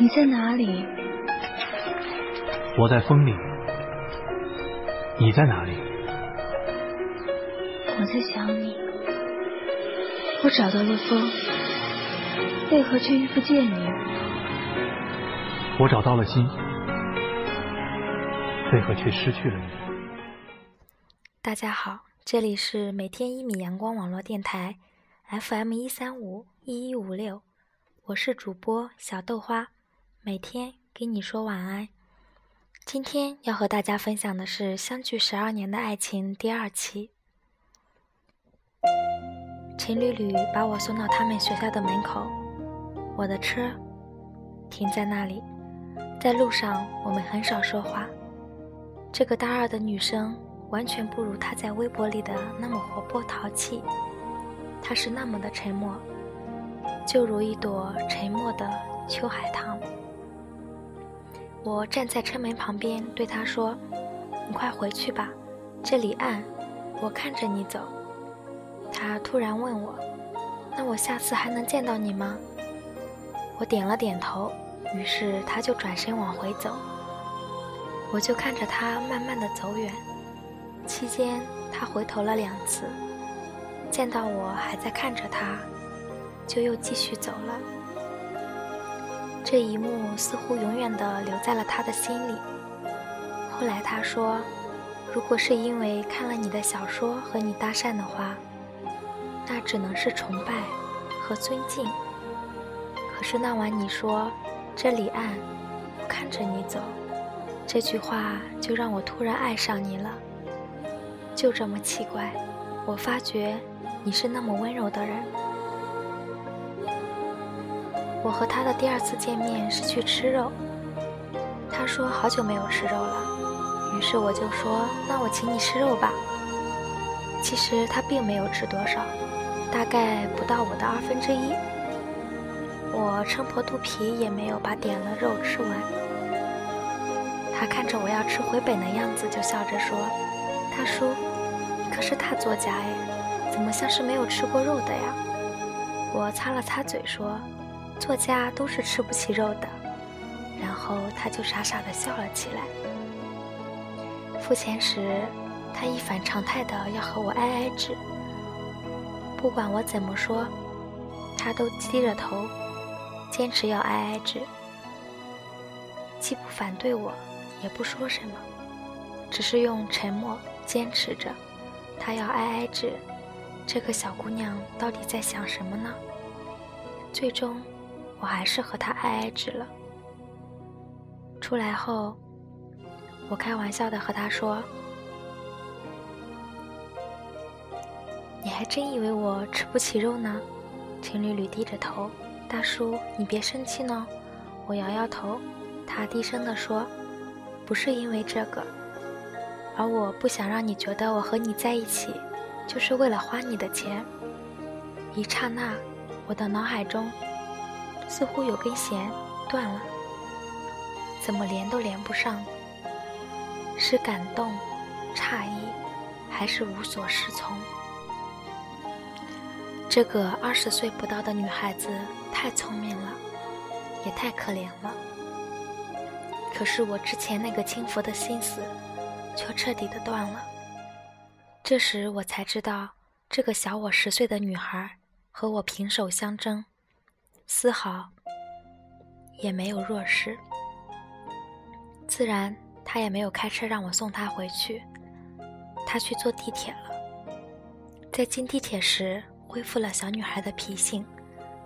你在哪里？我在风里。你在哪里？我在想你。我找到了风，为何却遇不见你？我找到了心，为何却失去了你？大家好，这里是每天一米阳光网络电台，FM 一三五一一五六，我是主播小豆花，每天给你说晚安。今天要和大家分享的是《相距十二年的爱情》第二期。情侣旅把我送到他们学校的门口，我的车停在那里。在路上，我们很少说话。这个大二的女生完全不如她在微博里的那么活泼淘气，她是那么的沉默，就如一朵沉默的秋海棠。我站在车门旁边，对他说：“你快回去吧，这里暗，我看着你走。”他突然问我：“那我下次还能见到你吗？”我点了点头，于是他就转身往回走。我就看着他慢慢的走远，期间他回头了两次，见到我还在看着他，就又继续走了。这一幕似乎永远地留在了他的心里。后来他说：“如果是因为看了你的小说和你搭讪的话，那只能是崇拜和尊敬。可是那晚你说这里暗，我看着你走，这句话就让我突然爱上你了。就这么奇怪，我发觉你是那么温柔的人。”我和他的第二次见面是去吃肉，他说好久没有吃肉了，于是我就说那我请你吃肉吧。其实他并没有吃多少，大概不到我的二分之一。我撑破肚皮也没有把点了肉吃完。他看着我要吃回本的样子，就笑着说：“大叔，你可是大作家哎，怎么像是没有吃过肉的呀？”我擦了擦嘴说。作家都是吃不起肉的，然后他就傻傻的笑了起来。付钱时，他一反常态的要和我挨挨指，不管我怎么说，他都低着头，坚持要挨挨指，既不反对我，也不说什么，只是用沉默坚持着。他要挨挨指，这个小姑娘到底在想什么呢？最终。我还是和他挨挨指了。出来后，我开玩笑的和他说：“你还真以为我吃不起肉呢？”情侣侣低着头：“大叔，你别生气呢。”我摇摇头，他低声的说：“不是因为这个，而我不想让你觉得我和你在一起，就是为了花你的钱。”一刹那，我的脑海中。似乎有根弦断了，怎么连都连不上？是感动、诧异，还是无所适从？这个二十岁不到的女孩子太聪明了，也太可怜了。可是我之前那个轻浮的心思，却彻底的断了。这时我才知道，这个小我十岁的女孩和我平手相争。丝毫也没有弱势，自然他也没有开车让我送他回去，他去坐地铁了。在进地铁时，恢复了小女孩的脾性。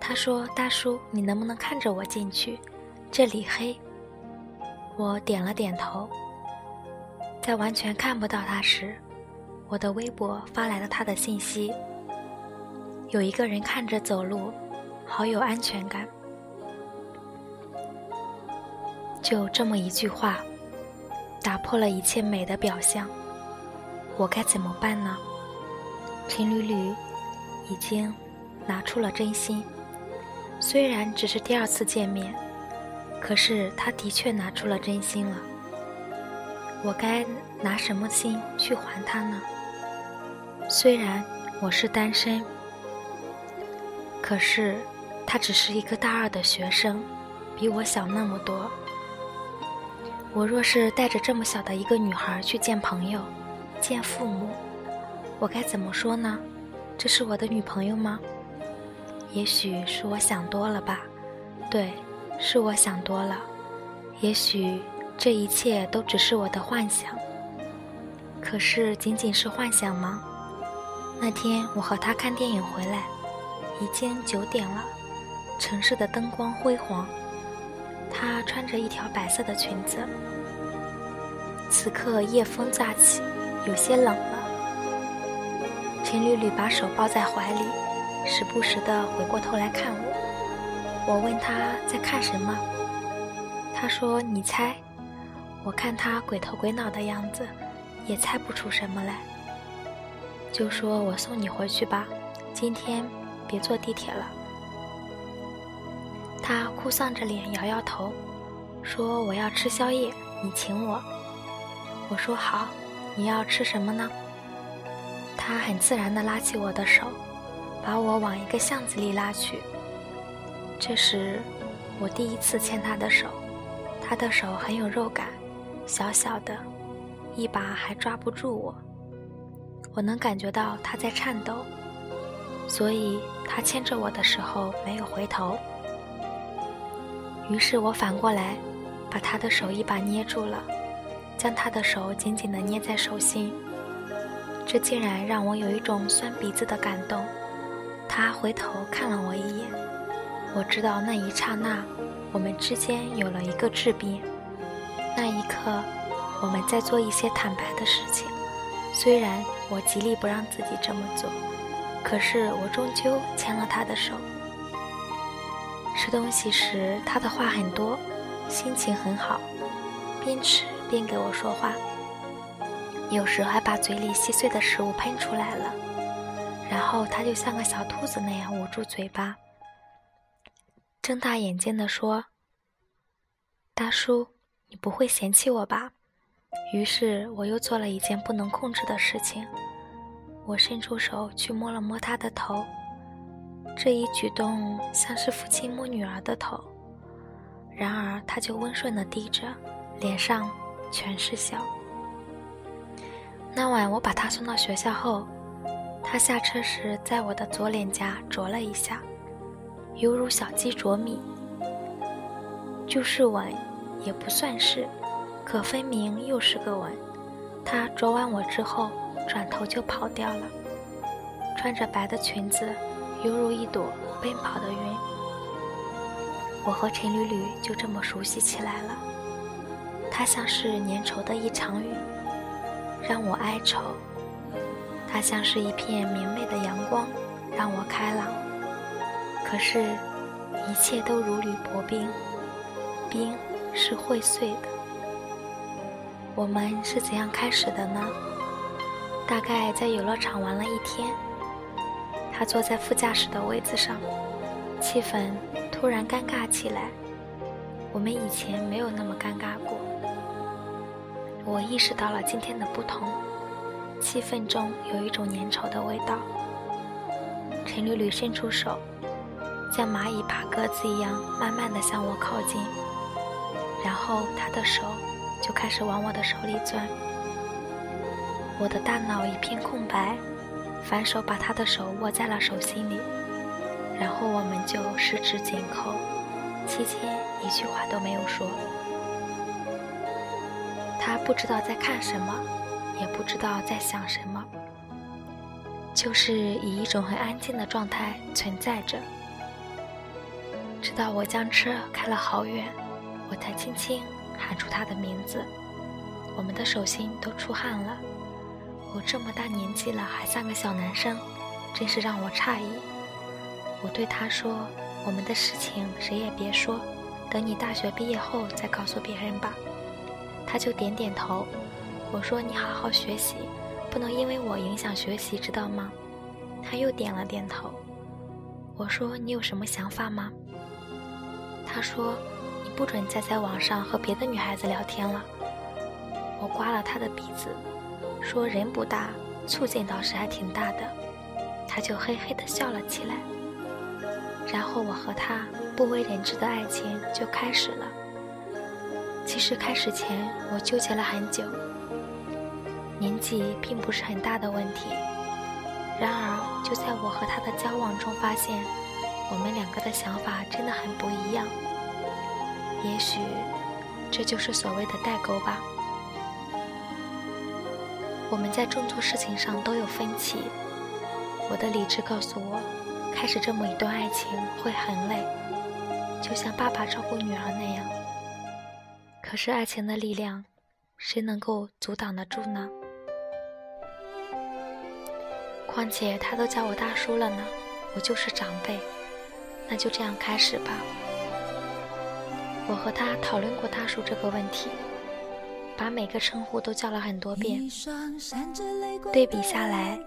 他说：“大叔，你能不能看着我进去？这里黑。”我点了点头。在完全看不到他时，我的微博发来了他的信息：“有一个人看着走路。”好有安全感，就这么一句话，打破了一切美的表象。我该怎么办呢？陈缕缕已经拿出了真心，虽然只是第二次见面，可是他的确拿出了真心了。我该拿什么心去还他呢？虽然我是单身，可是。他只是一个大二的学生，比我小那么多。我若是带着这么小的一个女孩去见朋友、见父母，我该怎么说呢？这是我的女朋友吗？也许是我想多了吧。对，是我想多了。也许这一切都只是我的幻想。可是仅仅是幻想吗？那天我和他看电影回来，已经九点了，城市的灯光辉煌。她穿着一条白色的裙子。此刻夜风乍起，有些冷了。陈缕缕把手抱在怀里，时不时地回过头来看我。我问她在看什么，她说：“你猜。”我看她鬼头鬼脑的样子，也猜不出什么来。就说我送你回去吧，今天别坐地铁了。他哭丧着脸摇摇头，说：“我要吃宵夜，你请我。”我说：“好，你要吃什么呢？”他很自然地拉起我的手，把我往一个巷子里拉去。这时，我第一次牵他的手，他的手很有肉感，小小的，一把还抓不住我。我能感觉到他在颤抖，所以他牵着我的时候没有回头。于是我反过来，把他的手一把捏住了，将他的手紧紧地捏在手心。这竟然让我有一种酸鼻子的感动。他回头看了我一眼，我知道那一刹那，我们之间有了一个质变。那一刻，我们在做一些坦白的事情。虽然我极力不让自己这么做，可是我终究牵了他的手。吃东西时，他的话很多，心情很好，边吃边给我说话，有时还把嘴里稀碎的食物喷出来了，然后他就像个小兔子那样捂住嘴巴，睁大眼睛地说：“大叔，你不会嫌弃我吧？”于是我又做了一件不能控制的事情，我伸出手去摸了摸他的头，这一举动像是父亲摸女儿的头，然而他就温顺地低着，脸上全是笑。那晚我把他送到学校后，他下车时在我的左脸颊啄了一下，犹如小鸡啄米，就是吻，也不算是。可分明又是个吻。他啄完我之后，转头就跑掉了。穿着白的裙子，犹如一朵奔跑的云。我和陈缕缕就这么熟悉起来了。他像是粘稠的一场雨，让我哀愁；他像是一片明媚的阳光，让我开朗。可是，一切都如履薄冰，冰是会碎的。我们是怎样开始的呢？大概在游乐场玩了一天，他坐在副驾驶的位子上，气氛突然尴尬起来。我们以前没有那么尴尬过。我意识到了今天的不同，气氛中有一种粘稠的味道。陈缕缕伸出手，像蚂蚁爬格子一样慢慢的向我靠近，然后她的手。就开始往我的手里钻，我的大脑一片空白，反手把他的手握在了手心里，然后我们就十指紧扣，期间一句话都没有说。他不知道在看什么，也不知道在想什么，就是以一种很安静的状态存在着。直到我将车开了好远，我才轻轻。喊出他的名字，我们的手心都出汗了。我这么大年纪了，还像个小男生，真是让我诧异。我对他说：“我们的事情谁也别说，等你大学毕业后再告诉别人吧。”他就点点头。我说：“你好好学习，不能因为我影响学习，知道吗？”他又点了点头。我说：“你有什么想法吗？”他说。你不准再在网上和别的女孩子聊天了。我刮了他的鼻子，说人不大，醋劲倒是还挺大的。他就嘿嘿地笑了起来。然后我和他不为人知的爱情就开始了。其实开始前我纠结了很久，年纪并不是很大的问题。然而就在我和他的交往中，发现我们两个的想法真的很不一样。也许这就是所谓的代沟吧。我们在众多事情上都有分歧。我的理智告诉我，开始这么一段爱情会很累，就像爸爸照顾女儿那样。可是爱情的力量，谁能够阻挡得住呢？况且他都叫我大叔了呢，我就是长辈，那就这样开始吧。我和他讨论过大叔这个问题。把每个称呼都叫了很多遍，对比下来，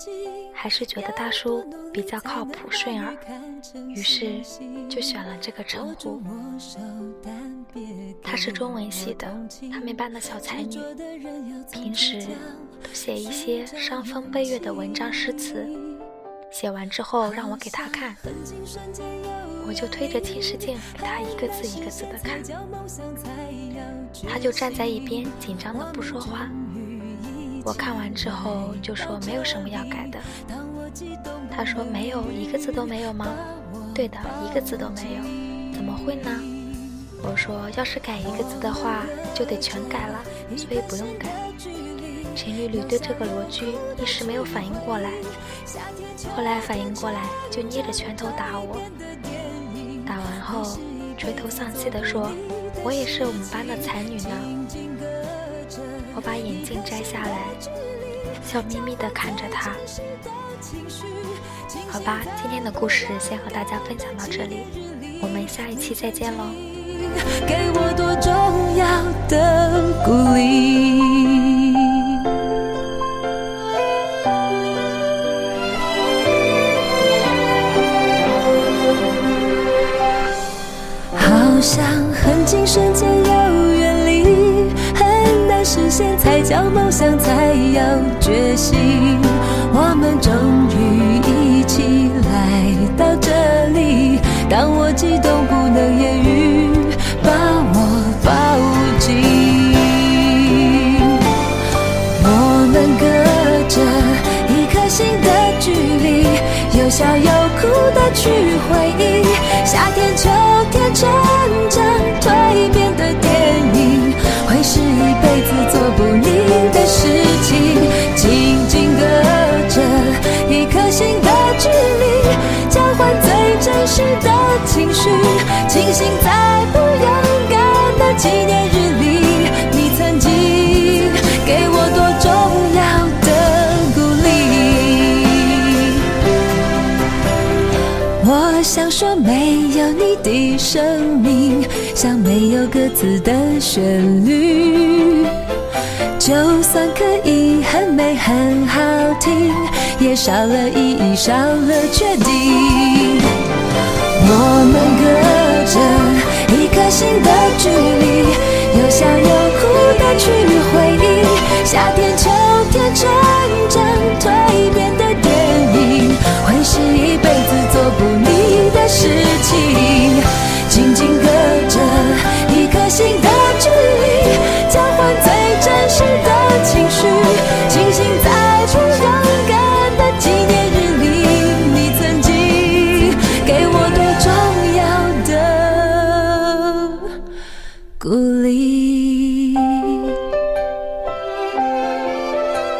还是觉得大叔比较靠谱顺耳，于是就选了这个称呼。她是中文系的，他们班的小才女，平时都写一些伤风悲月的文章诗词，写完之后让我给他看，我就推着近视镜给他一个字一个字的看。他就站在一边，紧张的不说话。我看完之后就说没有什么要改的。他说没有一个字都没有吗？对的，一个字都没有。怎么会呢？我说要是改一个字的话，就得全改了，所以不用改。陈缕缕对这个罗居一时没有反应过来，后来反应过来就捏着拳头打我。打完后垂头丧气地说。我也是我们班的才女呢。我把眼镜摘下来，笑眯眯地看着她。好吧，今天的故事先和大家分享到这里，我们下一期再见喽。给我多重要的鼓励。像。近瞬间要远离，很难实现才叫梦想，才要觉醒。我们终于一起来到这里，当我激动不能言语，把我抱紧。我们隔着一颗心的距离，有笑有哭的去回忆，夏天秋天纪念日里，你曾经给我多重要的鼓励。我。想说没有你的生命，像没有歌词的旋律。就算可以很美很好听，也少了意义，少了确定。我们隔着一颗心的距离，有笑有哭的去回忆。夏天、秋天，成长